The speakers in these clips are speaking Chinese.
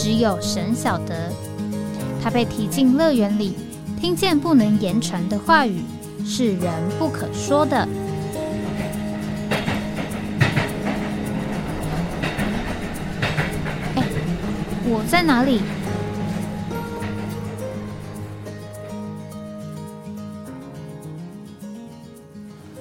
只有神晓得，他被提进乐园里，听见不能言传的话语，是人不可说的。哎，我在哪里？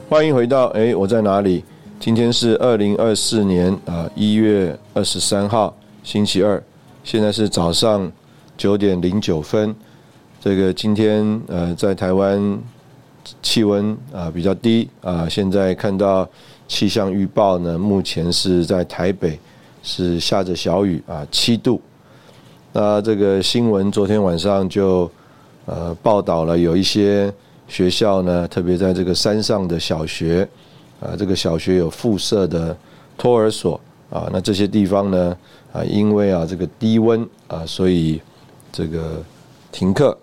欢迎回到哎，我在哪里？今天是二零二四年啊一月二十三号，星期二。现在是早上九点零九分，这个今天呃在台湾气温啊比较低啊，现在看到气象预报呢，目前是在台北是下着小雨啊七度。那这个新闻昨天晚上就呃报道了有一些学校呢，特别在这个山上的小学啊，这个小学有附设的托儿所啊，那这些地方呢。啊，因为啊这个低温啊，所以这个停课。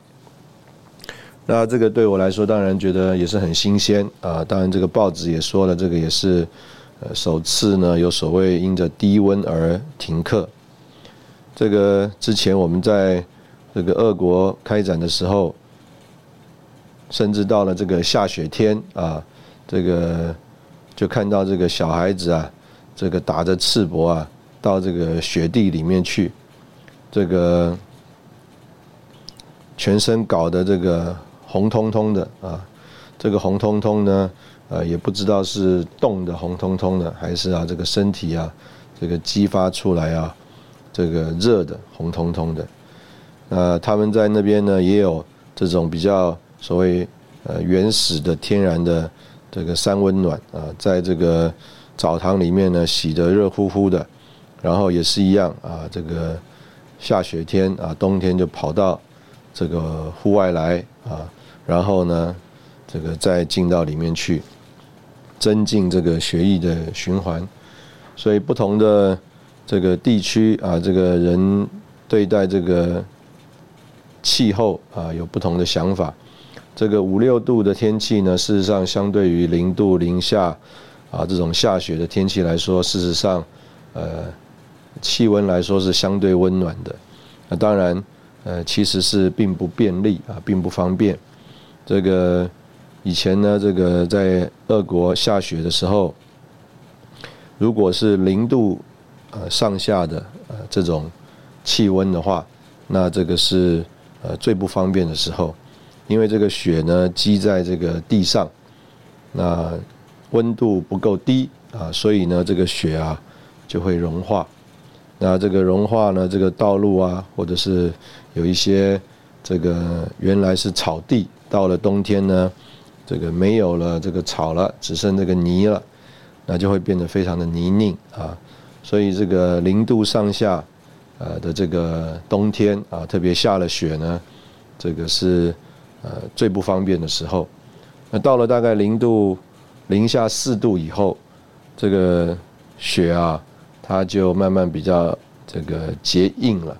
那这个对我来说，当然觉得也是很新鲜啊。当然，这个报纸也说了，这个也是呃首次呢有所谓因着低温而停课。这个之前我们在这个俄国开展的时候，甚至到了这个下雪天啊，这个就看到这个小孩子啊，这个打着赤膊啊。到这个雪地里面去，这个全身搞得这个红彤彤的啊，这个红彤彤呢，呃，也不知道是冻的红彤彤的，还是啊这个身体啊，这个激发出来啊，这个热的红彤彤的。呃，他们在那边呢也有这种比较所谓呃原始的天然的这个山温暖啊，在这个澡堂里面呢洗得热乎乎的。然后也是一样啊，这个下雪天啊，冬天就跑到这个户外来啊，然后呢，这个再进到里面去，增进这个血液的循环。所以不同的这个地区啊，这个人对待这个气候啊有不同的想法。这个五六度的天气呢，事实上相对于零度零下啊这种下雪的天气来说，事实上呃。气温来说是相对温暖的，那当然，呃，其实是并不便利啊，并不方便。这个以前呢，这个在俄国下雪的时候，如果是零度呃上下的呃这种气温的话，那这个是呃最不方便的时候，因为这个雪呢积在这个地上，那温度不够低啊，所以呢这个雪啊就会融化。那这个融化呢？这个道路啊，或者是有一些这个原来是草地，到了冬天呢，这个没有了这个草了，只剩这个泥了，那就会变得非常的泥泞啊。所以这个零度上下呃的这个冬天啊，特别下了雪呢，这个是呃最不方便的时候。那到了大概零度零下四度以后，这个雪啊。它就慢慢比较这个结硬了，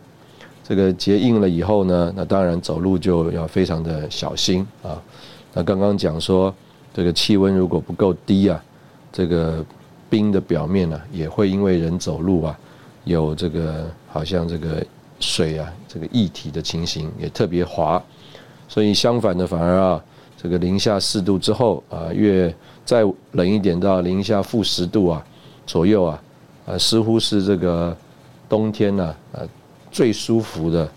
这个结硬了以后呢，那当然走路就要非常的小心啊。那刚刚讲说，这个气温如果不够低啊，这个冰的表面呢，也会因为人走路啊，有这个好像这个水啊，这个液体的情形也特别滑。所以相反的，反而啊，这个零下四度之后啊，越再冷一点到零下负十度啊左右啊。呃，似乎是这个冬天呢，呃，最舒服的，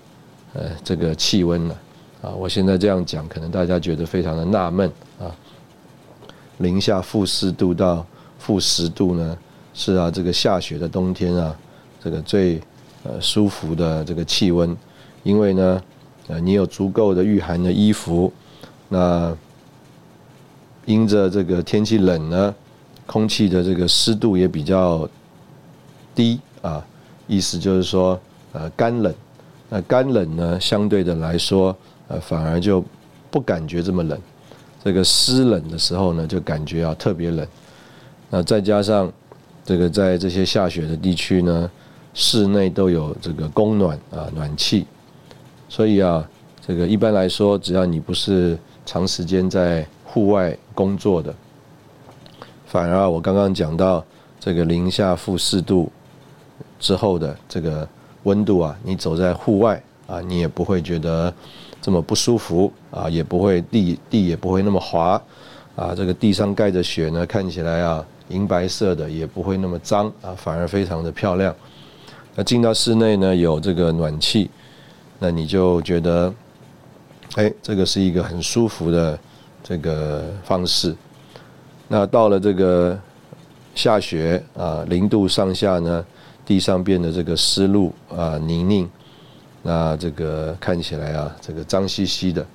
呃，这个气温了。啊，我现在这样讲，可能大家觉得非常的纳闷啊。零下负四度到负十度呢，是啊，这个下雪的冬天啊，这个最呃舒服的这个气温，因为呢，呃，你有足够的御寒的衣服，那因着这个天气冷呢，空气的这个湿度也比较。低啊，意思就是说，呃，干冷，那干冷呢，相对的来说，呃，反而就不感觉这么冷。这个湿冷的时候呢，就感觉啊特别冷。那再加上这个在这些下雪的地区呢，室内都有这个供暖啊暖气，所以啊，这个一般来说，只要你不是长时间在户外工作的，反而啊我刚刚讲到这个零下负四度之后的这个温度啊，你走在户外啊，你也不会觉得。这么不舒服啊，也不会地地也不会那么滑啊，这个地上盖着雪呢，看起来啊银白色的，也不会那么脏啊，反而非常的漂亮。那进到室内呢，有这个暖气，那你就觉得，哎，这个是一个很舒服的这个方式。那到了这个下雪啊，零度上下呢，地上变得这个湿漉啊泥泞。那这个看起来啊，这个脏兮兮的，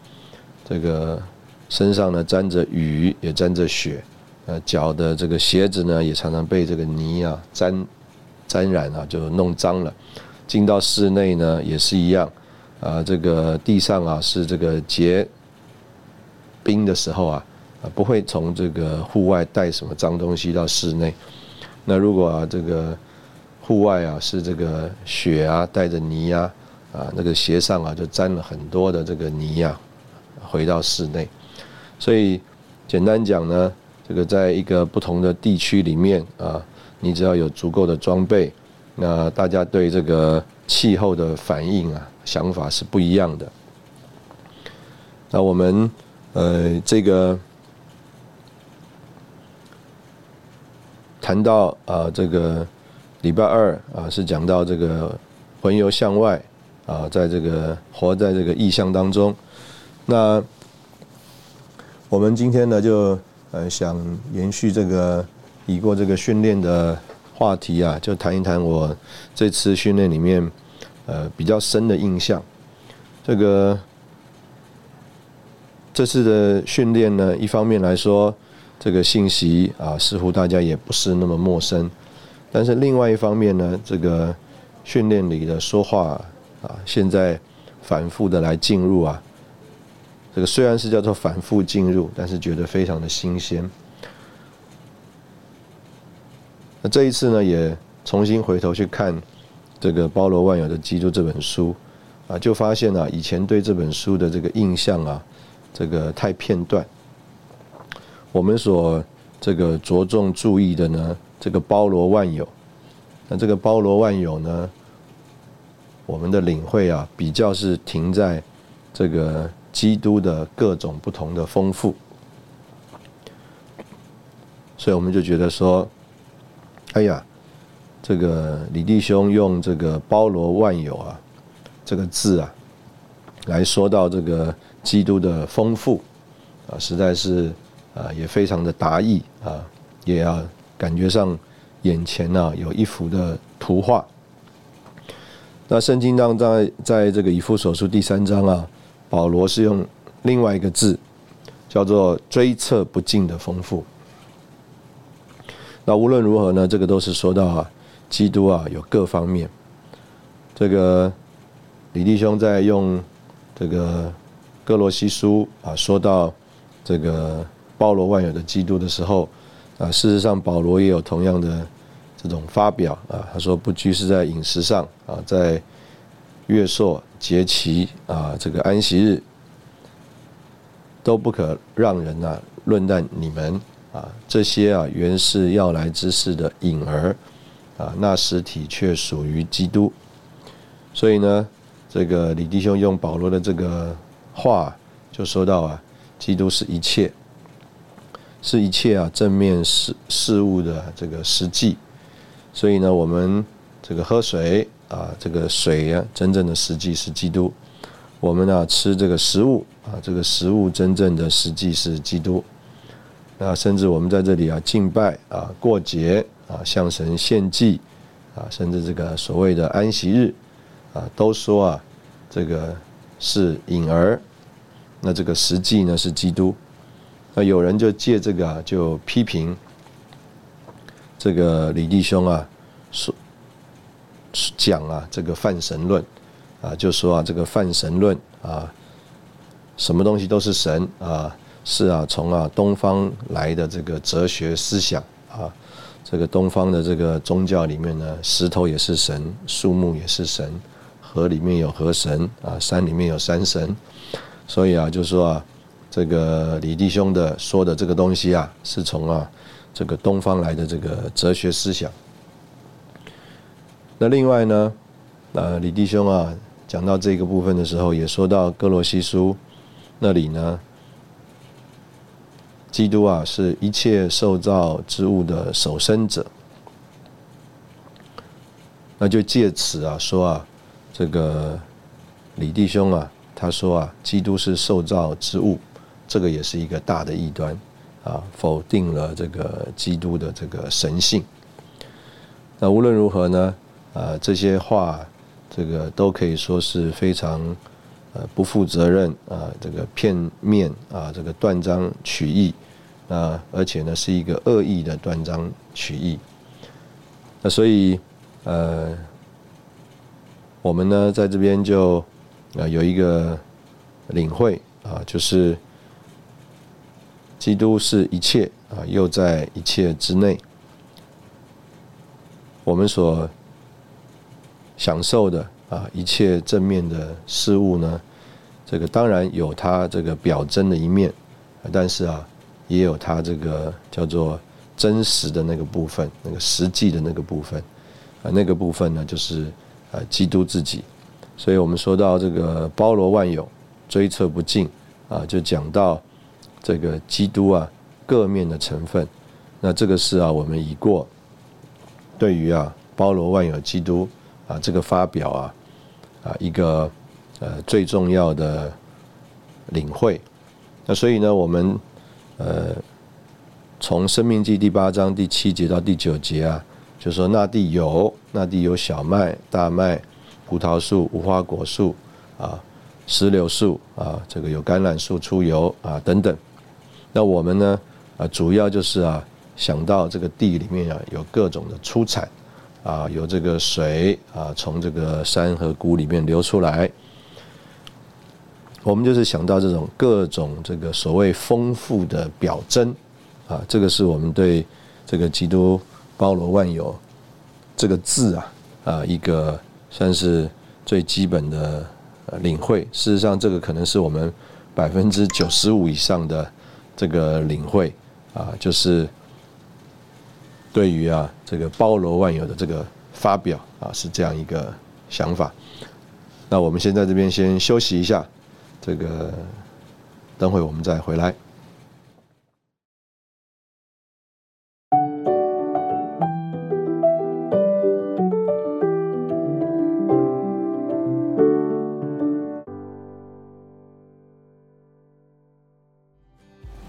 这个身上呢沾着雨，也沾着雪，呃，脚的这个鞋子呢也常常被这个泥啊沾沾染啊，就弄脏了。进到室内呢也是一样，啊，这个地上啊是这个结冰的时候啊，啊不会从这个户外带什么脏东西到室内。那如果啊这个户外啊是这个雪啊带着泥啊。啊，那个鞋上啊就沾了很多的这个泥呀，回到室内，所以简单讲呢，这个在一个不同的地区里面啊，你只要有足够的装备，那大家对这个气候的反应啊，想法是不一样的。那我们呃这个谈到啊这个礼拜二啊是讲到这个魂游向外。啊，在这个活在这个意象当中，那我们今天呢，就呃想延续这个已过这个训练的话题啊，就谈一谈我这次训练里面呃比较深的印象。这个这次的训练呢，一方面来说，这个信息啊似乎大家也不是那么陌生，但是另外一方面呢，这个训练里的说话。啊，现在反复的来进入啊，这个虽然是叫做反复进入，但是觉得非常的新鲜。那这一次呢，也重新回头去看这个包罗万有的基督这本书啊，就发现啊，以前对这本书的这个印象啊，这个太片段。我们所这个着重注意的呢，这个包罗万有，那这个包罗万有呢？我们的领会啊，比较是停在这个基督的各种不同的丰富，所以我们就觉得说，哎呀，这个李弟兄用这个包罗万有啊这个字啊，来说到这个基督的丰富啊，实在是啊也非常的达意啊，也要感觉上眼前呢有一幅的图画。那圣经当在在这个以弗所书第三章啊，保罗是用另外一个字，叫做追测不尽的丰富。那无论如何呢，这个都是说到啊，基督啊有各方面。这个李弟兄在用这个哥罗西书啊，说到这个包罗万有的基督的时候啊，事实上保罗也有同样的。这种发表啊，他说不拘是在饮食上啊，在月朔节期啊，这个安息日都不可让人呐论断你们啊，这些啊原是要来之事的影儿啊，那实体却属于基督。所以呢，这个李弟兄用保罗的这个话就说到啊，基督是一切，是一切啊正面事事物的这个实际。所以呢，我们这个喝水啊，这个水呀，真正的实际是基督；我们呢吃这个食物啊，这个食物真正的实际是基督。那甚至我们在这里啊敬拜啊过节啊向神献祭啊，甚至这个所谓的安息日啊，都说啊这个是影儿，那这个实际呢是基督。那有人就借这个啊就批评。这个李弟兄啊，说讲啊，这个泛神论啊，就说啊，这个泛神论啊，什么东西都是神啊，是啊，从啊东方来的这个哲学思想啊，这个东方的这个宗教里面呢，石头也是神，树木也是神，河里面有河神啊，山里面有山神，所以啊，就说啊，这个李弟兄的说的这个东西啊，是从啊这个东方来的这个哲学思想。那另外呢，呃，李弟兄啊。讲到这个部分的时候，也说到哥罗西书那里呢，基督啊是一切受造之物的守生者，那就借此啊说啊，这个李弟兄啊，他说啊，基督是受造之物，这个也是一个大的异端啊，否定了这个基督的这个神性。那无论如何呢，啊，这些话。这个都可以说是非常呃不负责任啊，这个片面啊，这个断章取义啊，而且呢是一个恶意的断章取义。那所以呃，我们呢在这边就啊有一个领会啊，就是基督是一切啊，又在一切之内，我们所。享受的啊，一切正面的事物呢，这个当然有它这个表征的一面，但是啊，也有它这个叫做真实的那个部分，那个实际的那个部分啊，那个部分呢，就是啊，基督自己。所以我们说到这个包罗万有，追测不尽啊，就讲到这个基督啊各面的成分。那这个是啊，我们已过对于啊包罗万有基督。啊，这个发表啊，啊，一个呃最重要的领会。那所以呢，我们呃从《生命记》第八章第七节到第九节啊，就说那地有那地有小麦、大麦、葡萄树、无花果树啊、石榴树啊，这个有橄榄树出油啊等等。那我们呢啊，主要就是啊想到这个地里面啊有各种的出产。啊，有这个水啊，从这个山和谷里面流出来。我们就是想到这种各种这个所谓丰富的表征啊，这个是我们对这个基督包罗万有这个字啊啊一个算是最基本的领会。事实上，这个可能是我们百分之九十五以上的这个领会啊，就是。对于啊，这个包罗万有的这个发表啊，是这样一个想法。那我们先在这边先休息一下，这个等会我们再回来。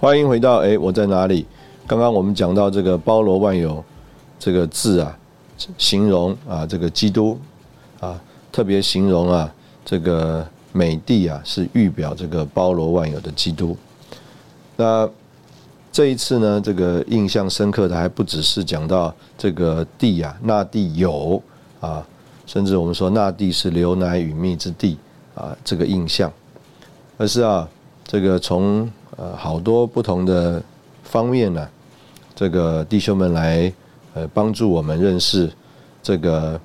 欢迎回到哎，我在哪里？刚刚我们讲到这个包罗万有这个字啊，形容啊这个基督啊，特别形容啊这个美地啊是预表这个包罗万有的基督。那这一次呢，这个印象深刻的还不只是讲到这个地啊，那地有啊，甚至我们说那地是流奶与蜜之地啊，这个印象，而是啊这个从呃好多不同的。方面呢，这个弟兄们来呃帮助我们认识这个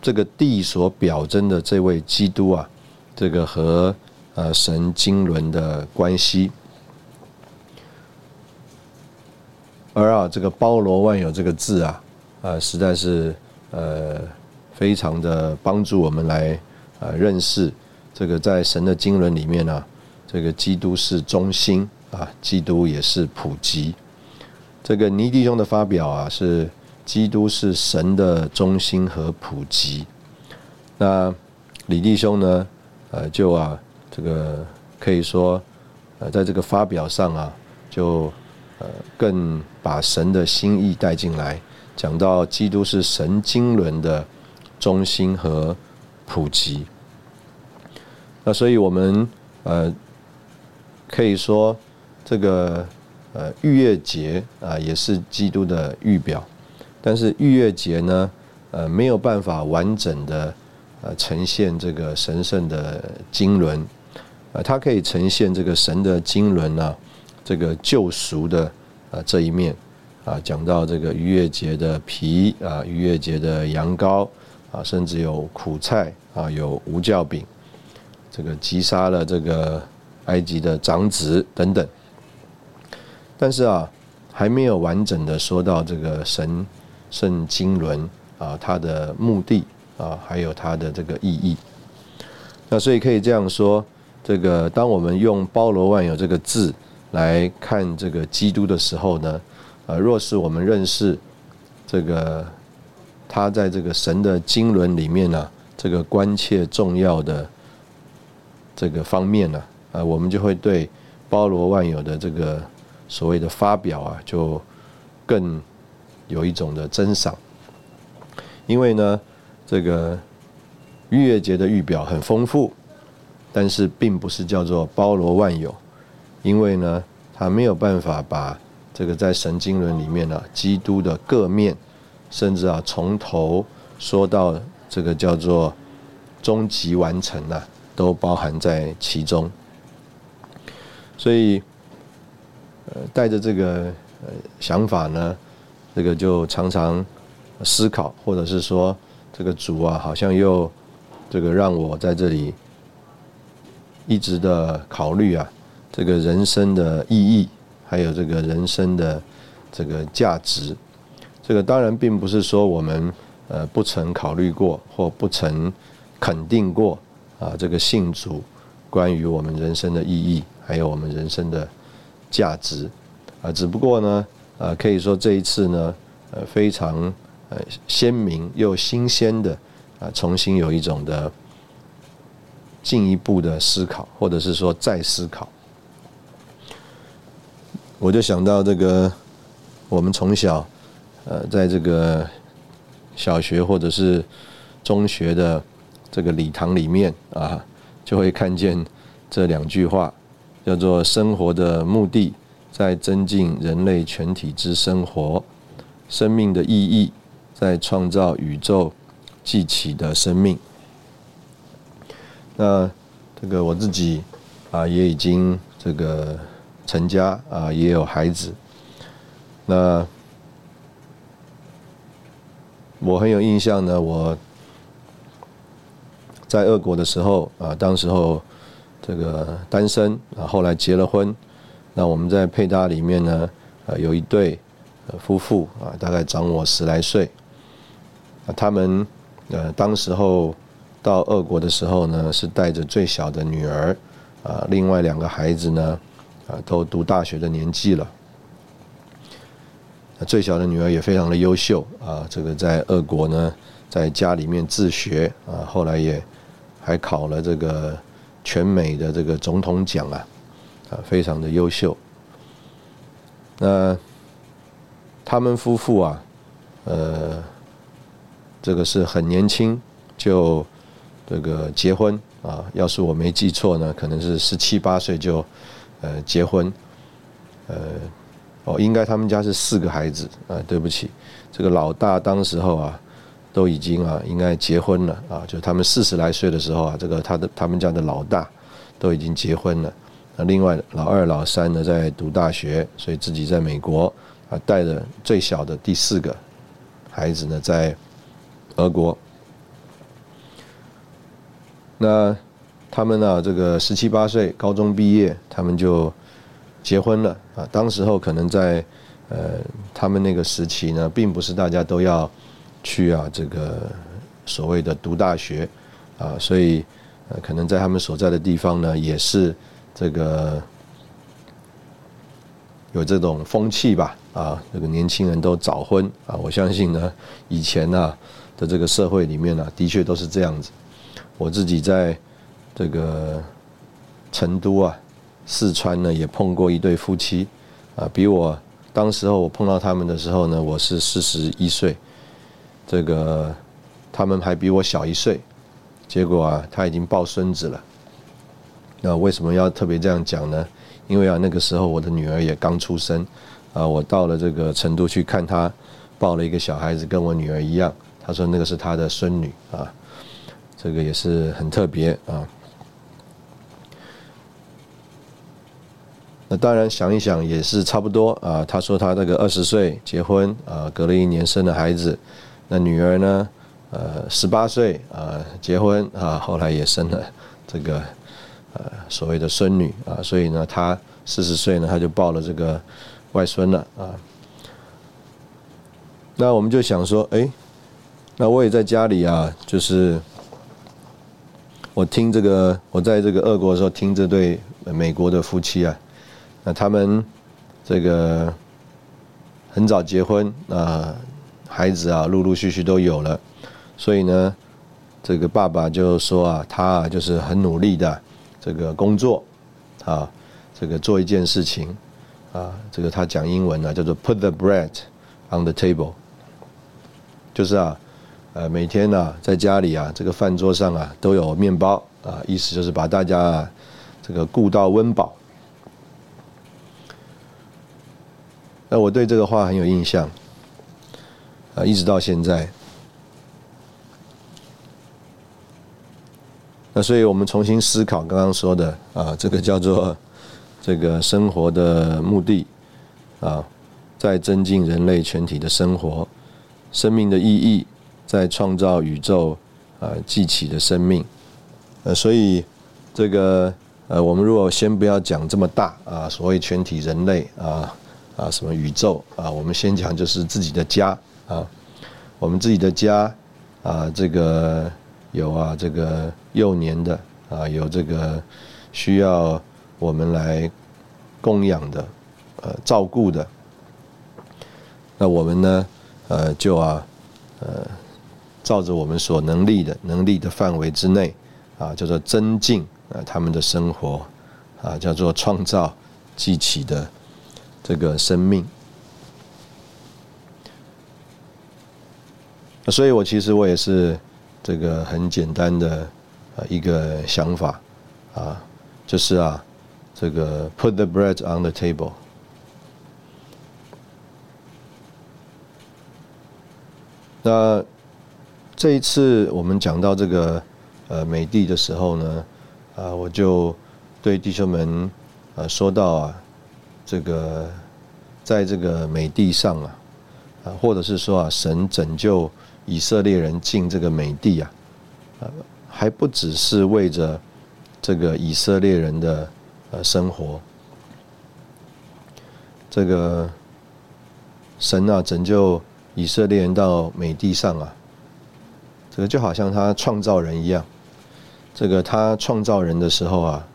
这个地所表征的这位基督啊，这个和呃神经纶的关系，而啊这个包罗万有这个字啊，呃实在是呃非常的帮助我们来呃认识这个在神的经纶里面呢，这个基督是中心。啊，基督也是普及。这个尼弟兄的发表啊，是基督是神的中心和普及。那李弟兄呢，呃，就啊，这个可以说，呃，在这个发表上啊，就呃，更把神的心意带进来，讲到基督是神经纶的中心和普及。那所以我们呃，可以说。这个呃逾越节啊，也是基督的预表，但是逾越节呢，呃没有办法完整的呃呈现这个神圣的经纶，啊，它可以呈现这个神的经纶呢，这个救赎的啊这一面，啊，讲到这个逾越节的皮啊，逾越节的羊羔啊，甚至有苦菜啊，有无酵饼，这个击杀了这个埃及的长子等等，但是啊，还没有完整的说到这个神圣经纶啊，它的目的啊，还有它的这个意义。那所以可以这样说，这个当我们用包罗万有这个字来看这个基督的时候呢，呃，若是我们认识这个他在这个神的经纶里面呢，这个关切重要的这个方面呢，呃，我们就会对包罗万有的这个所谓的发表啊，就更有一种的珍赏，因为呢，这个。逾越节的预表很丰富，但是并不是叫做包罗万有，因为呢，它没有办法把这个在神经论里面呢，基督的各面，甚至啊从头说到这个叫做终极完成呐，都包含在其中。所以，呃，带着这个呃想法呢，这个就常常思考，或者是说，这个主啊，好像又。这个让我在这里一直的考虑啊，这个人生的意义，还有这个人生的这个价值。这个当然并不是说我们呃不曾考虑过或不曾肯定过啊，这个信主关于我们人生的意义，还有我们人生的价值啊。只不过呢，呃，可以说这一次呢，呃，非常呃鲜明又新鲜的。啊，重新有一种的进一步的思考，或者是说再思考，我就想到这个，我们从小呃，在这个小学或者是中学的这个礼堂里面啊，就会看见这两句话，叫做“生活的目的在增进人类全体之生活，生命的意义在创造宇宙”。记起的生命，那这个我自己啊也已经这个成家啊也有孩子，那我很有印象呢。我在俄国的时候啊，当时候这个单身啊，后来结了婚。那我们在配搭里面呢，呃，有一对夫妇啊，大概长我十来岁，他们。呃，当时候到俄国的时候呢，是带着最小的女儿，啊，另外两个孩子呢，啊，都读大学的年纪了。最小的女儿也非常的优秀，啊，这个在俄国呢，在家里面自学，啊，后来也还考了这个全美的这个总统奖啊，啊，非常的优秀。那他们夫妇啊，呃。这个是很年轻就这个结婚啊，要是我没记错呢，可能是十七八岁就呃结婚，呃哦，应该他们家是四个孩子啊，对不起，这个老大当时候啊都已经啊应该结婚了啊，就他们四十来岁的时候啊，这个他的他们家的老大都已经结婚了，那另外老二老三呢在读大学，所以自己在美国啊带着最小的第四个孩子呢在。俄国，那他们呢？这个十七八岁，高中毕业，他们就结婚了啊。当时候可能在呃，他们那个时期呢，并不是大家都要去啊，这个所谓的读大学啊，所以呃，可能在他们所在的地方呢，也是这个有这种风气吧啊。这个年轻人都早婚啊，我相信呢，以前呢。的这个社会里面呢，的确都是这样子。我自己在这个成都啊、四川呢，也碰过一对夫妻啊，比我当时候我碰到他们的时候呢，我是四十一岁，这个他们还比我小一岁，结果啊，他已经抱孙子了。那为什么要特别这样讲呢？因为啊，那个时候我的女儿也刚出生啊，我到了这个成都去看她，抱了一个小孩子，跟我女儿一样。他说那个是他的孙女啊，这个也是很特别啊。那当然想一想也是差不多啊。他说他那个二十岁结婚啊，隔了一年生了孩子。那女儿呢，呃，十八岁啊结婚啊，后来也生了这个呃所谓的孙女啊。所以呢，她四十岁呢，她就抱了这个外孙了啊。那我们就想说，哎，那我也在家里啊，就是我听这个，我在这个俄国的时候听这对美国的夫妻啊。那他们这个很早结婚啊，孩子啊陆陆续续都有了，所以呢，这个爸爸就说啊，他啊就是很努力的这个工作啊，这个做一件事情啊，这个他讲英文呢叫做 put the bread on the table，就是啊，呃每天呢在家里啊这个饭桌上啊都有面包啊，意思就是把大家啊这个顾到温饱。那我对这个话很有印象，啊，一直到现在。那所以我们重新思考刚刚说的啊，这个叫做这个生活的目的啊，在增进人类全体的生活，生命的意义在创造宇宙啊，记起的生命。呃，所以这个呃，我们如果先不要讲这么大啊，所谓全体人类啊。啊，什么宇宙啊？我们先讲就是自己的家啊，我们自己的家啊，这个有啊，这个幼年的啊，有这个需要我们来供养的，呃，照顾的。那我们呢，呃，就啊，呃，照着我们所能力的能力的范围之内啊，叫做增进啊他们的生活啊，叫做创造记起的。这个生命，所以我其实我也是这个很简单的啊一个想法啊，就是啊，这个 put the bread on the table。那这一次我们讲到这个呃美帝的时候呢，啊，我就对弟兄们呃说到啊。这个，在这个美帝上啊，啊，或者是说啊，神拯救以色列人进这个美地啊，呃，还不只是为着这个以色列人的呃生活，这个神啊拯救以色列人到美地上啊，这个就好像他创造人一样，这个他创造人的时候啊，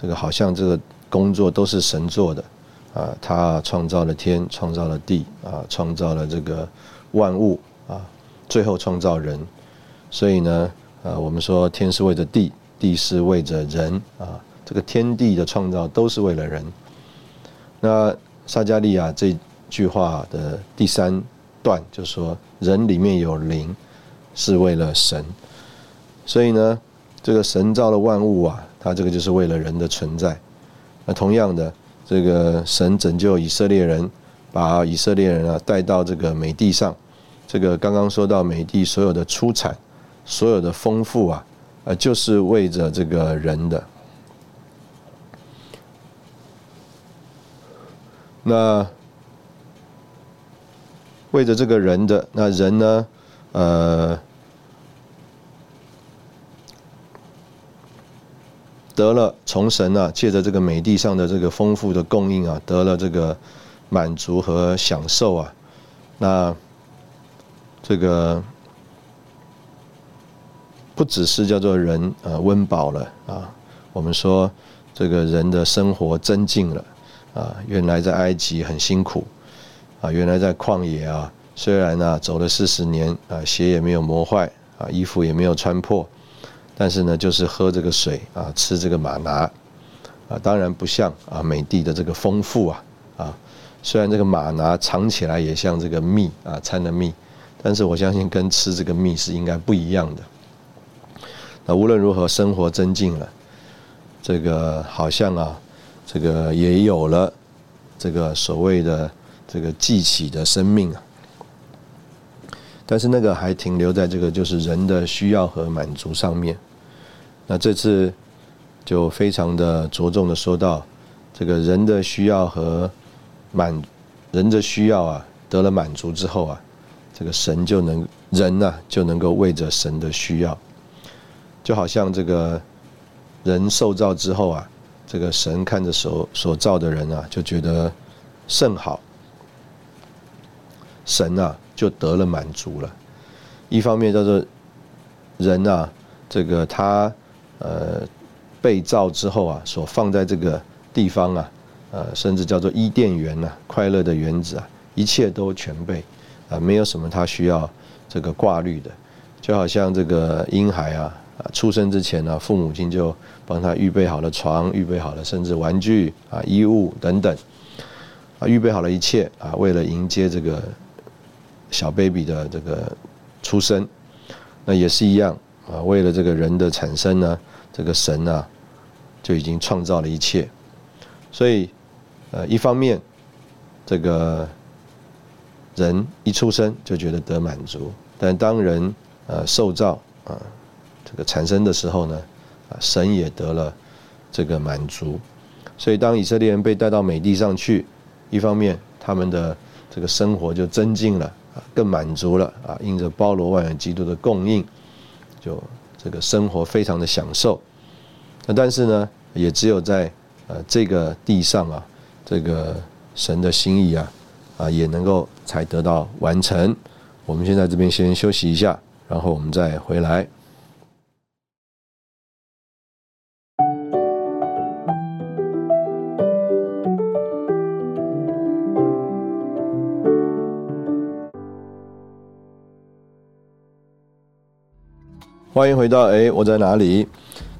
这个好像这个工作都是神做的。啊，他创造了天，创造了地，啊，创造了这个万物，最后创造人。所以呢，啊，我们说天是为着地，地是为着人，啊，这个天地的创造都是为了人。那撒加利亚这句话的第三段就说，人里面有灵，是为了神。所以呢，这个神造了万物啊，他这个就是为了人的存在。那同样的。这个神拯救以色列人，把以色列人啊带到这个美地上。这个刚刚说到美地所有的出产，所有的丰富啊，呃，就是为着这个人的。那为着这个人的，那人呢，呃。得了从神啊，借着这个美地上的这个丰富的供应啊，得了这个满足和享受啊。那这个不只是叫做人啊温饱了啊，我们说这个人的生活增进了啊。原来在埃及很辛苦啊，原来在旷野啊，虽然呢走了四十年啊，鞋也没有磨坏啊，衣服也没有穿破。但是呢，就是喝这个水啊，吃这个马拿啊，当然不像啊美帝的这个丰富啊啊，虽然这个马拿尝起来也像这个蜜啊掺的蜜，但是我相信跟吃这个蜜是应该不一样的。那无论如何，生活增进了，这个好像啊，这个也有了这个所谓的这个记起的生命啊。但是那个还停留在这个就是人的需要和满足上面。那这次就非常的着重的说到这个人的需要和满人的需要啊得了满足之后啊，这个神就能人呢就能够为着神的需要，就好像这个人受造之后啊，这个神看着所所造的人啊，就觉得甚好，神啊就得了满足了。一方面叫做人啊，这个他。呃，被造之后啊，所放在这个地方啊，呃，甚至叫做伊甸园呐，快乐的园子啊，一切都全备，啊，没有什么他需要这个挂虑的，就好像这个婴孩啊，啊，出生之前呢，父母亲就帮他预备好了床，预备好了甚至玩具啊、衣物等等，啊，预备好了一切啊，为了迎接这个小 baby 的这个出生，那也是一样。啊，为了这个人的产生呢，这个神呢就已经创造了一切，所以，呃，一方面，这个人一出生就觉得得满足，但当人呃受造啊这个产生的时候呢，啊神也得了这个满足，所以当以色列人被带到美地上去，一方面他们的这个生活就增进了啊，更满足了啊，因着包罗万有基督的供应。就这个生活非常的享受，那但是呢，也只有在呃这个地上啊，这个神的心意啊，啊也能够才得到完成。我们现在这边先休息一下，然后我们再回来。欢迎回到哎，我在哪里？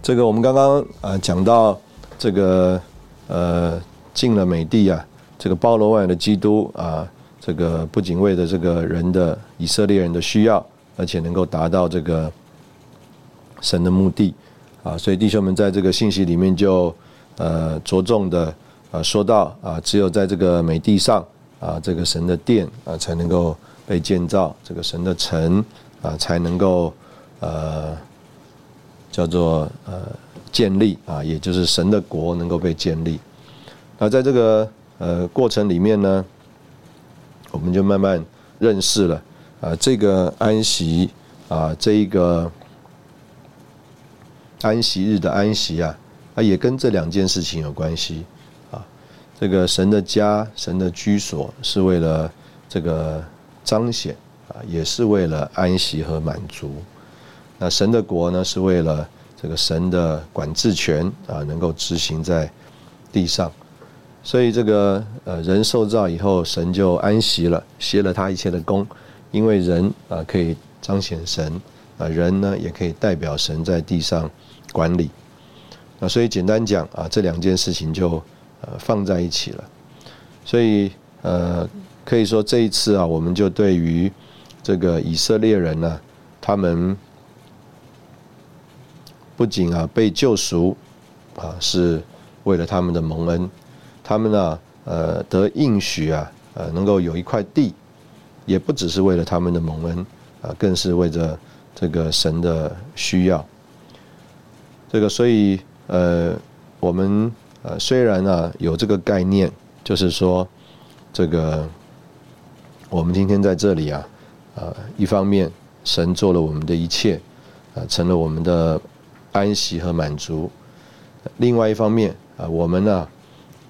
这个我们刚刚啊讲到这个呃进了美地啊，这个包罗万有的基督啊，这个不仅为了这个人的以色列人的需要，而且能够达到这个神的目的啊，所以弟兄们在这个信息里面就呃着重的啊说到啊，只有在这个美地上啊，这个神的殿啊才能够被建造，这个神的城啊才能够。呃，叫做呃建立啊，也就是神的国能够被建立。那在这个呃过程里面呢，我们就慢慢认识了啊，这个安息啊，这一个安息日的安息啊，啊也跟这两件事情有关系啊。这个神的家、神的居所是为了这个彰显啊，也是为了安息和满足。那神的国呢，是为了这个神的管制权啊，能够执行在地上，所以这个呃人受造以后，神就安息了，歇了他一切的功，因为人啊可以彰显神啊，人呢也可以代表神在地上管理。那所以简单讲啊，这两件事情就呃放在一起了。所以呃可以说这一次啊，我们就对于这个以色列人呢，他们。不仅啊被救赎，啊是为了他们的蒙恩，他们呢呃得应许啊呃能够有一块地，也不只是为了他们的蒙恩啊，更是为着这个神的需要。这个所以呃我们呃虽然呢有这个概念，就是说这个我们今天在这里啊啊一方面神做了我们的一切啊成了我们的。安息和满足。另外一方面啊，我们呢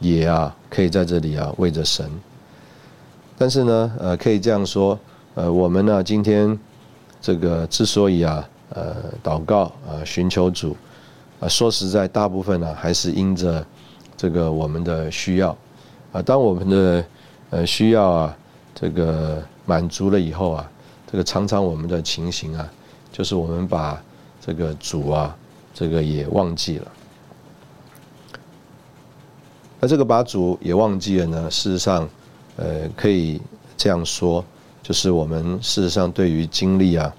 也啊可以在这里啊为着神。但是呢，呃，可以这样说，呃，我们呢今天这个之所以啊呃祷告啊寻求主啊，说实在，大部分呢还是因着这个我们的需要啊。当我们的呃需要啊这个满足了以后啊，这个常常我们的情形啊，就是我们把这个主啊。这个也忘记了，那这个把主也忘记了呢？事实上，呃，可以这样说，就是我们事实上对于经历啊，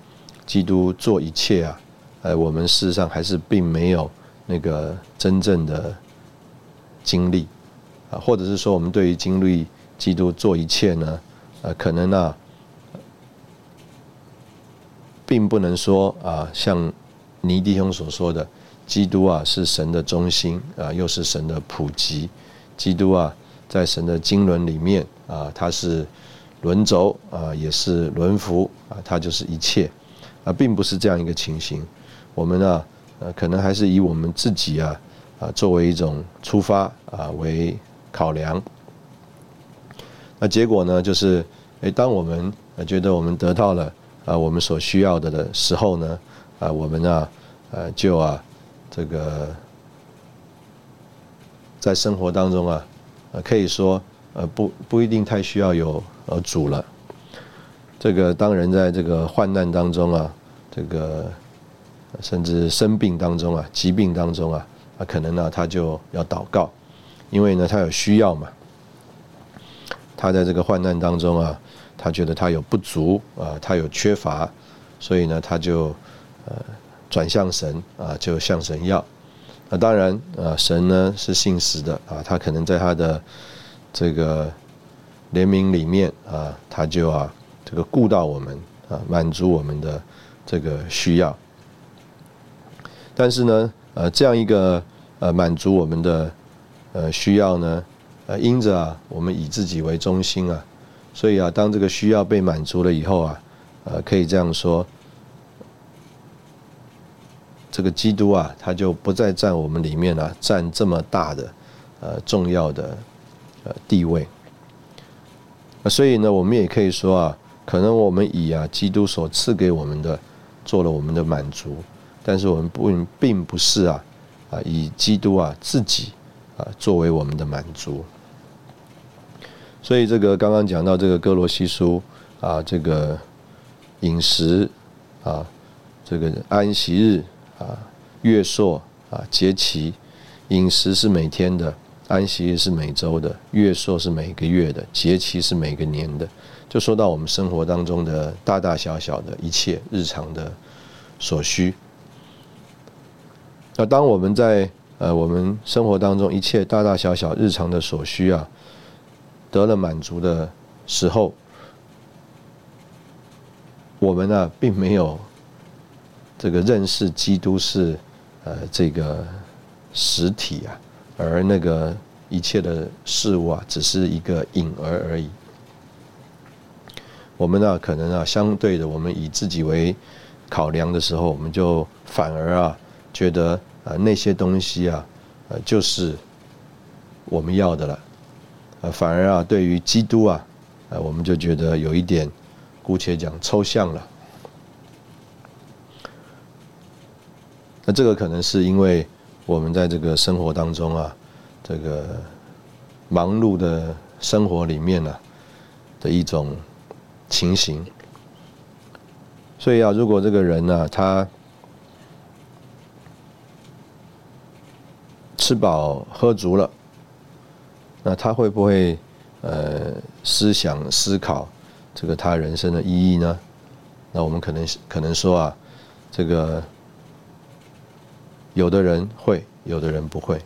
基督做一切啊，呃，我们事实上还是并没有那个真正的经历啊，或者是说，我们对于经历基督做一切呢，呃，可能呢，并不能说啊，像尼弟兄所说的，基督啊是神的中心啊，又是神的普及。基督啊，在神的经纶里面啊，他是轮轴啊，也是轮符啊，他就是一切啊，并不是这样一个情形。我们呢，呃，可能还是以我们自己啊啊作为一种出发啊为考量。那结果呢，就是诶，当我们觉得我们得到了啊我们所需要的的时候呢，啊，我们啊，呃，就啊，这个在生活当中啊，呃，可以说呃不不一定太需要有呃主了。这个当人在这个患难当中啊，这个甚至生病当中啊，疾病当中啊，啊，可能呢他就要祷告，因为呢他有需要嘛。他在这个患难当中啊，他觉得他有不足啊，他有缺乏，所以呢，他就呃转向神啊，就向神要。那当然啊，神呢是信实的啊，他可能在他的这个怜悯里面啊，他就啊这个顾到我们啊，满足我们的这个需要。但是呢，呃，这样一个呃满足我们的呃需要呢。呃，因着啊，我们以自己为中心啊，所以啊，当这个需要被满足了以后啊，呃，可以这样说，这个基督啊，他就不再占我们里面啊，占这么大的呃重要的呃地位。所以呢，我们也可以说啊，可能我们以啊基督所赐给我们的做了我们的满足，但是我们不并不是啊啊以基督啊自己啊作为我们的满足。所以这个刚刚讲到这个哥罗西书啊，这个饮食啊，这个安息日啊，月朔啊，节期，饮食是每天的，安息是每周的，月朔是每个月的，节期是每个年的，就说到我们生活当中的大大小小的一切日常的所需。那当我们在呃我们生活当中一切大大小小日常的所需啊。得了满足的时候，我们呢并没有这个认识基督是呃这个实体啊，而那个一切的事物啊只是一个影儿而已。我们呢可能啊相对的，我们以自己为考量的时候，我们就反而啊觉得啊那些东西啊呃就是我们要的了。呃，反而啊，对于基督啊，呃，我们就觉得有一点，姑且讲抽象了。那这个可能是因为我们在这个生活当中啊，这个忙碌的生活里面呢的一种情形。所以啊，如果这个人呢，他吃饱喝足了。那他会不会呃思想思考这个他人生的意义呢？那我们可能可能说啊，这个有的人会，有的人不会。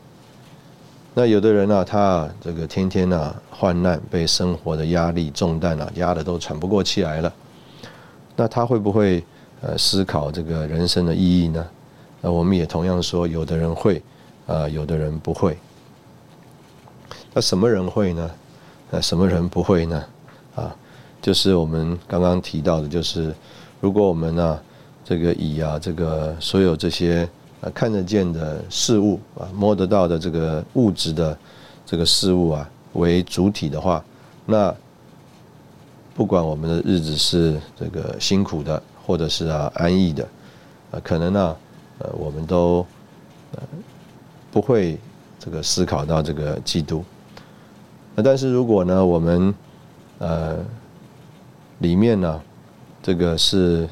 那有的人呢，他这个天天呢患难，被生活的压力重担啊压得都喘不过气来了。那他会不会呃思考这个人生的意义呢？那我们也同样说，有的人会，啊，有的人不会。那什么人会呢？那什么人不会呢？啊，就是我们刚刚提到的，就是如果我们呢，这个以啊这个所有这些看得见的事物啊摸得到的这个物质的这个事物啊为主体的话，那不管我们的日子是这个辛苦的，或者是啊安逸的，啊可能呢呃我们都呃不会这个思考到这个基督。那但是如果呢，我们呃里面呢，这个是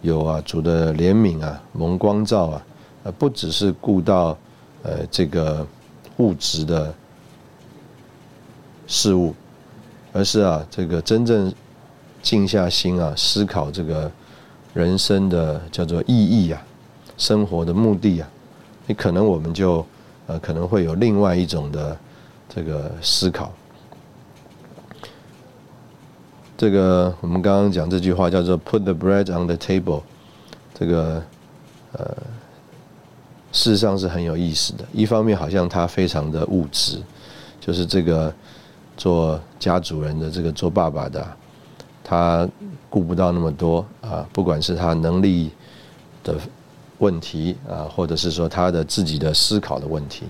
有啊主的怜悯啊蒙光照啊，呃不只是顾到呃这个物质的事物，而是啊这个真正静下心啊思考这个人生的叫做意义啊，生活的目的啊，你可能我们就呃可能会有另外一种的。这个思考，这个我们刚刚讲这句话叫做 “put the bread on the table”，这个呃，事实上是很有意思的。一方面好像他非常的物质，就是这个做家主人的这个做爸爸的，他顾不到那么多啊，不管是他能力的问题啊，或者是说他的自己的思考的问题，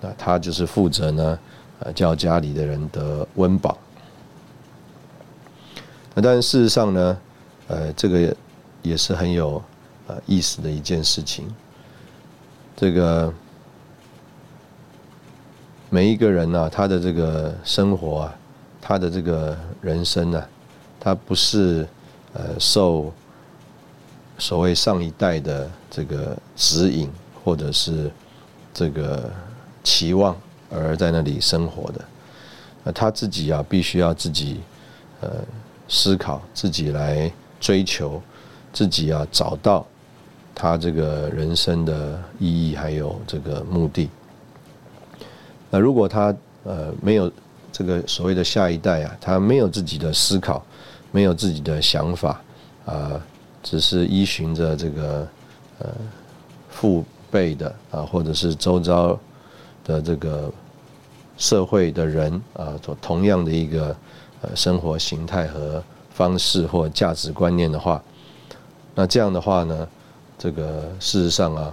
那他就是负责呢，呃，叫家里的人得温饱。那但事实上呢，呃，这个也是很有呃意思的一件事情。这个每一个人呢，他的这个生活啊，他的这个人生呢，他不是呃受所谓上一代的这个指引或者是这个期望而在那里生活的，那他自己啊，必须要自己呃。思考自己来追求自己啊，找到他这个人生的意义，还有这个目的。那如果他呃没有这个所谓的下一代啊，他没有自己的思考，没有自己的想法啊，只是依循着这个呃父辈的啊，或者是周遭的这个社会的人啊，做同样的一个。呃，生活形态和方式或价值观念的话，那这样的话呢，这个事实上啊，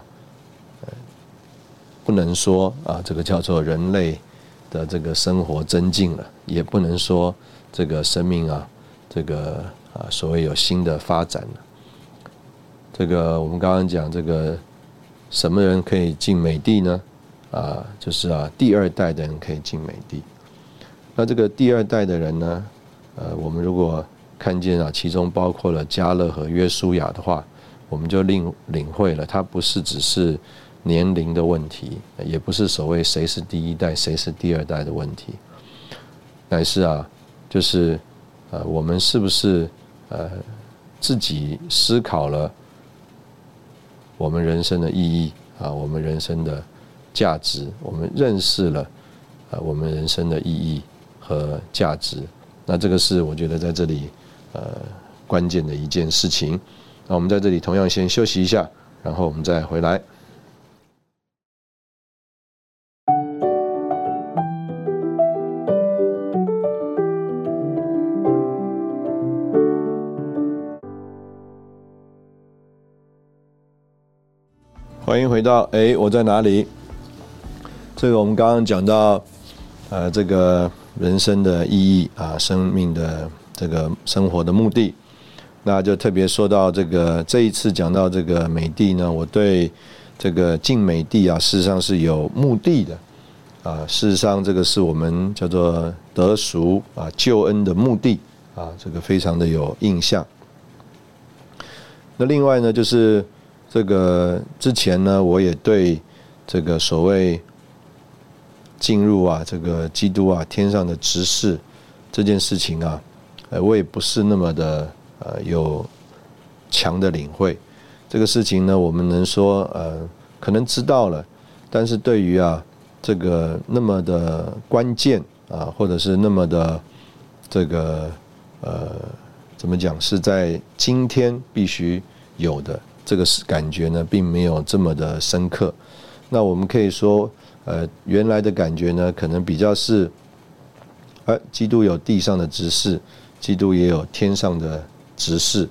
不能说啊，这个叫做人类的这个生活增进了，也不能说这个生命啊，这个啊，所谓有新的发展了。这个我们刚刚讲这个什么人可以进美帝呢？啊，就是啊，第二代的人可以进美帝。那这个第二代的人呢？呃，我们如果看见啊，其中包括了加勒和约书亚的话，我们就领领会了，它不是只是年龄的问题，也不是所谓谁是第一代谁是第二代的问题，乃是啊，就是呃，我们是不是呃自己思考了我们人生的意义啊，我们人生的价值，我们认识了呃我们人生的意义。和价值，那这个是我觉得在这里呃关键的一件事情。那我们在这里同样先休息一下，然后我们再回来。欢迎回到哎，我在哪里？这个我们刚刚讲到呃这个。人生的意义啊，生命的这个生活的目的，那就特别说到这个这一次讲到这个美帝呢，我对这个进美帝啊，事实上是有目的的啊。事实上，这个是我们叫做得赎啊救恩的目的啊，这个非常的有印象。那另外呢，就是这个之前呢，我也对这个所谓。进入啊，这个基督啊，天上的执事这件事情啊，我也不是那么的呃有强的领会。这个事情呢，我们能说呃，可能知道了，但是对于啊这个那么的关键啊，或者是那么的这个呃怎么讲，是在今天必须有的这个是感觉呢，并没有这么的深刻。那我们可以说。呃，原来的感觉呢，可能比较是，呃，基督有地上的执事，基督也有天上的执事，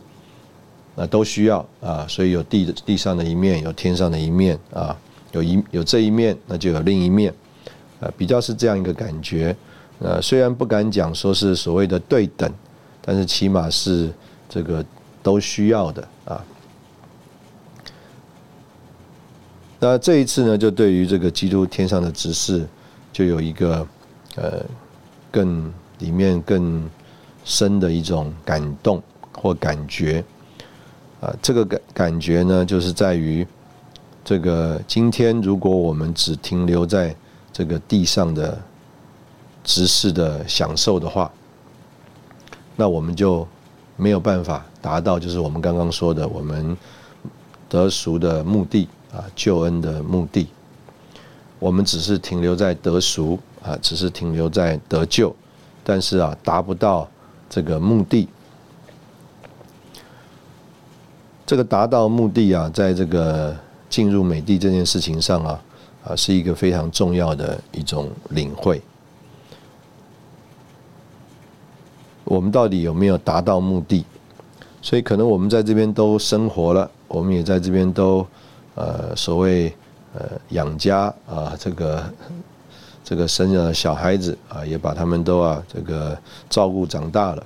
那，都需要啊，所以有地地上的一面，有天上的一面啊，有一有这一面，那就有另一面，呃，比较是这样一个感觉，呃，虽然不敢讲说是所谓的对等，但是起码是这个都需要的啊。那这一次呢，就对于这个基督天上的直视，就有一个呃更里面更深的一种感动或感觉啊。这个感感觉呢，就是在于这个今天，如果我们只停留在这个地上的执事的享受的话，那我们就没有办法达到，就是我们刚刚说的我们得赎的目的。啊，救恩的目的，我们只是停留在得赎啊，只是停留在得救，但是啊，达不到这个目的。这个达到目的啊，在这个进入美地这件事情上啊，啊，是一个非常重要的一种领会。我们到底有没有达到目的？所以可能我们在这边都生活了，我们也在这边都呃所谓呃养家啊，这个这个生了小孩子啊，也把他们都啊这个照顾长大了。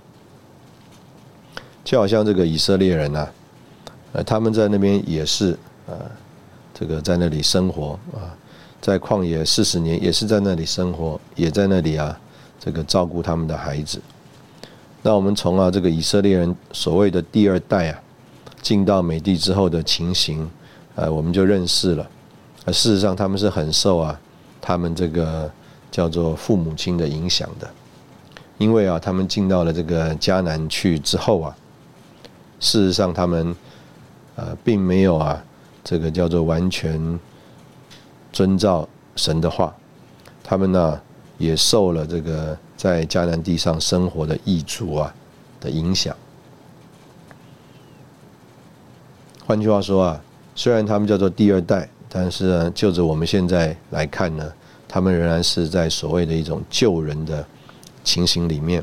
就好像这个以色列人呐，呃，他们在那边也是呃，这个在那里生活啊，在旷野四十年，也是在那里生活，也在那里啊，这个照顾他们的孩子。那我们从啊这个以色列人所谓的第二代啊，进到美地之后的情形，呃，我们就认识了。呃，事实上他们是很受啊，他们这个叫做父母亲的影响的，因为啊，他们进到了这个迦南去之后啊，事实上他们呃并没有啊，这个叫做完全遵照神的话，他们呢也受了这个。在迦南地上生活的异族啊的影响。换句话说啊，虽然他们叫做第二代，但是呢，就着我们现在来看呢，他们仍然是在所谓的一种救人的情形里面。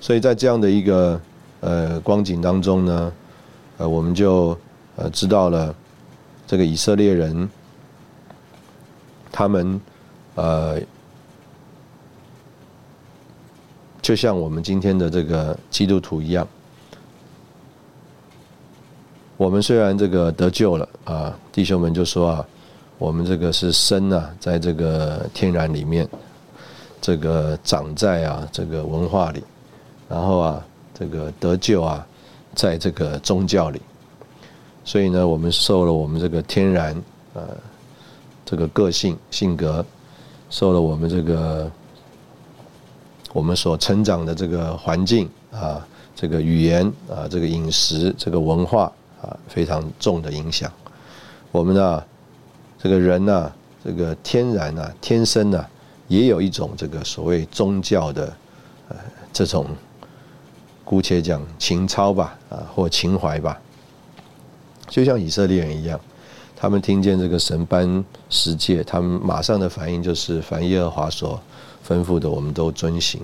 所以在这样的一个呃光景当中呢，呃，我们就呃知道了这个以色列人，他们呃。就像我们今天的这个基督徒一样，我们虽然这个得救了啊，弟兄们就说啊，我们这个是生啊，在这个天然里面，这个长在啊这个文化里，然后啊这个得救啊，在这个宗教里，所以呢，我们受了我们这个天然呃这个个性性格，受了我们这个。我们所成长的这个环境啊，这个语言啊，这个饮食，这个文化啊，非常重的影响。我们呢，这个人呢，这个天然啊，天生呢，也有一种这个所谓宗教的呃这种，姑且讲情操吧，啊，或情怀吧。就像以色列人一样，他们听见这个神班十诫，他们马上的反应就是凡耶和华所。吩咐的我们都遵行，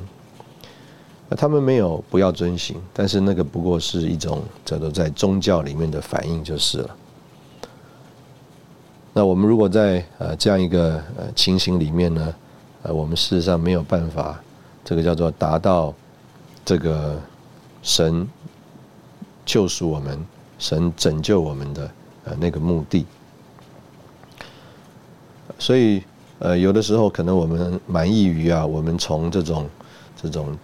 那他们没有不要遵行，但是那个不过是一种叫做在宗教里面的反应就是了。那我们如果在呃这样一个呃情形里面呢，呃我们事实上没有办法，这个叫做达到这个神救赎我们、神拯救我们的呃那个目的，所以。呃，有的时候可能我们满意于啊，我们从这种这种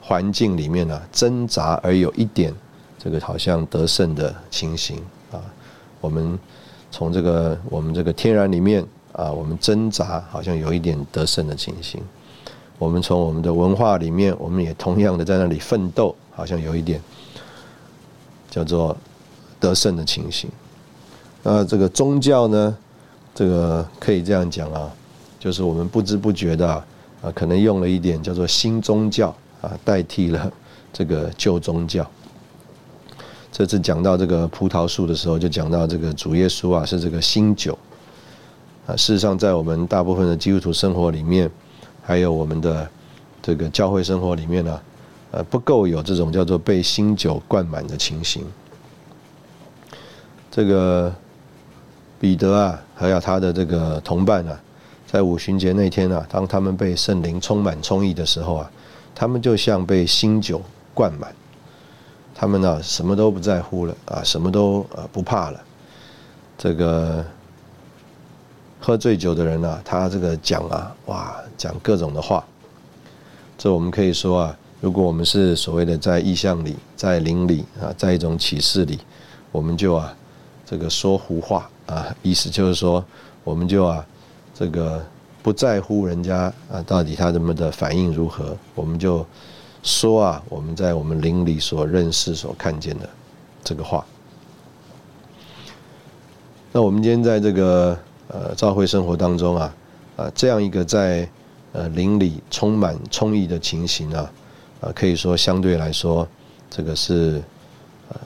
环境里面呢挣扎，而有一点这个好像得胜的情形啊。我们从这个我们这个天然里面啊，我们挣扎，好像有一点得胜的情形。我们从我们的文化里面，我们也同样的在那里奋斗，好像有一点叫做得胜的情形。那这个宗教呢？这个可以这样讲啊，就是我们不知不觉的啊，可能用了一点叫做新宗教啊，代替了这个旧宗教。这次讲到这个葡萄树的时候，就讲到这个主耶稣啊是这个新酒啊。事实上，在我们大部分的基督徒生活里面，还有我们的这个教会生活里面呢，呃，不够有这种叫做被新酒灌满的情形。这个。彼得啊，还有他的这个同伴啊，在五旬节那天啊，当他们被圣灵充满充溢的时候啊，他们就像被新酒灌满，他们呢什么都不在乎了啊，什么都不怕了。这个喝醉酒的人啊，他这个讲啊，哇，讲各种的话。这我们可以说啊，如果我们是所谓的在意象里、在灵里啊，在一种启示里，我们就啊，这个说胡话。啊，意思就是说，我们就啊，这个不在乎人家啊，到底他怎么的反应如何，我们就说啊，我们在我们邻里所认识、所看见的这个话。那我们今天在这个呃教会生活当中啊，啊这样一个在呃邻里充满充溢的情形啊，啊可以说相对来说，这个是呃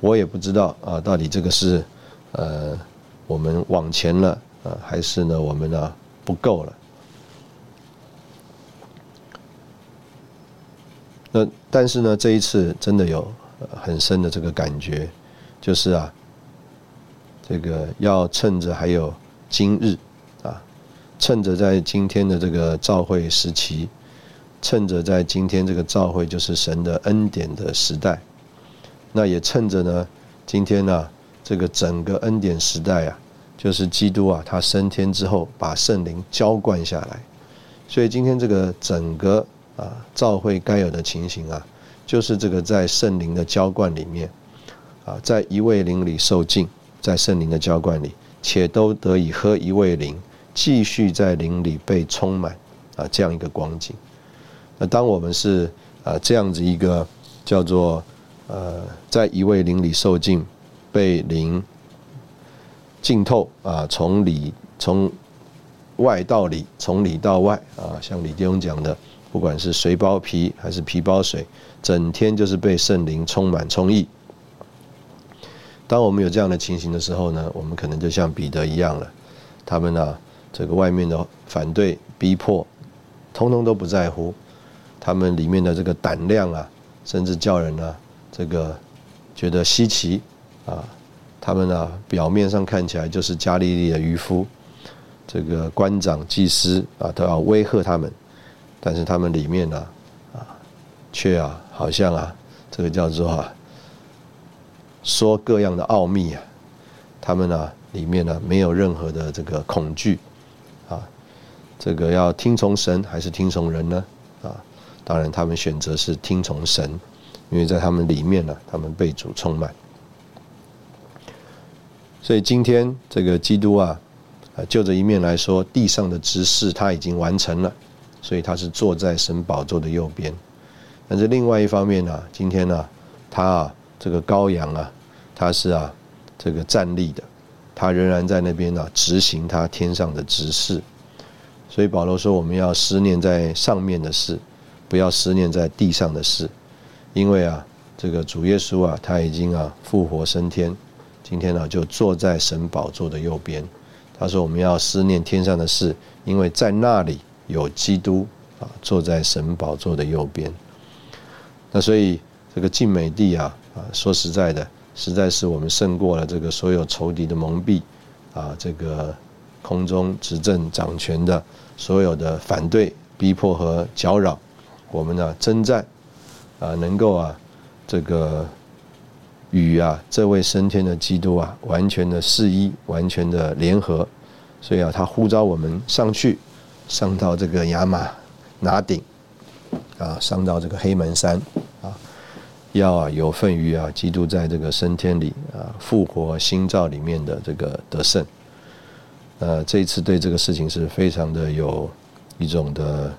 我也不知道啊，到底这个是呃我们往前了啊，还是呢我们呢不够了？那但是呢，这一次真的有很深的这个感觉，就是啊，这个要趁着还有今日啊，趁着在今天的这个召会时期，趁着在今天这个召会就是神的恩典的时代，那也趁着呢，今天呢这个整个恩典时代啊，就是基督啊他升天之后把圣灵浇灌下来，所以今天这个整个。啊，教会该有的情形啊，就是这个在圣灵的浇灌里面，啊，在一位灵里受尽，在圣灵的浇灌里，且都得以喝一位灵，继续在灵里被充满，啊，这样一个光景。那当我们是啊这样子一个叫做呃，在一位灵里受浸，被灵浸透啊，从里从外到里，从里到外啊，像李弟兄讲的。不管是水包皮还是皮包水，整天就是被圣灵充满充溢。当我们有这样的情形的时候呢，我们可能就像彼得一样了。他们呢，这个外面的反对、逼迫，通通都不在乎。他们里面的这个胆量啊，甚至叫人呢，这个觉得稀奇啊。他们呢，表面上看起来就是加利利的渔夫，这个官长、祭司啊，都要威吓他们。但是他们里面呢，啊，却啊，好像啊，这个叫做啊，说各样的奥秘啊，他们呢里面呢没有任何的这个恐惧，啊，这个要听从神还是听从人呢？啊，当然他们选择是听从神，因为在他们里面呢，他们被主充满。所以今天这个基督啊，啊，就这一面来说，地上的执事他已经完成了。所以他是坐在神宝座的右边，但是另外一方面呢，今天呢，他啊这个羔羊啊，他是啊这个站立的，他仍然在那边呢执行他天上的指示。所以保罗说，我们要思念在上面的事，不要思念在地上的事，因为啊这个主耶稣啊他已经啊复活升天，今天呢就坐在神宝座的右边。他说我们要思念天上的事，因为在那里。有基督啊，坐在神宝座的右边。那所以这个晋美帝啊啊，说实在的，实在是我们胜过了这个所有仇敌的蒙蔽啊，这个空中执政掌权的所有的反对、逼迫和搅扰，我们呢征战啊，能够啊这个与啊这位升天的基督啊完全的适一，完全的联合。所以啊，他呼召我们上去。上到这个亚马拿顶，啊，上到这个黑门山，要啊有份于啊基督在这个升天里啊复活新造里面的这个得胜，呃，这一次对这个事情是非常的有一种的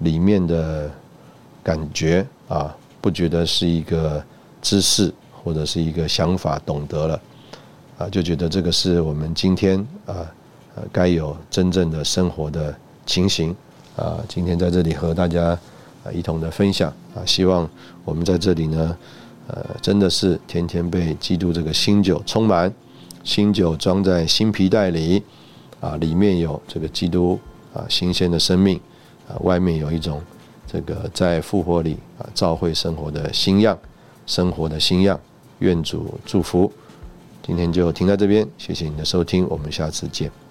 里面的感觉啊，不觉得是一个知识或者是一个想法懂得了，啊，就觉得这个是我们今天啊该有真正的生活的。情形啊，今天在这里和大家一同的分享啊，希望我们在这里呢，呃，真的是天天被基督这个新酒充满，新酒装在新皮袋里啊，里面有这个基督啊新鲜的生命啊，外面有一种这个在复活里啊照会生活的新样，生活的新样，愿主祝福。今天就停在这边，谢谢你的收听，我们下次见。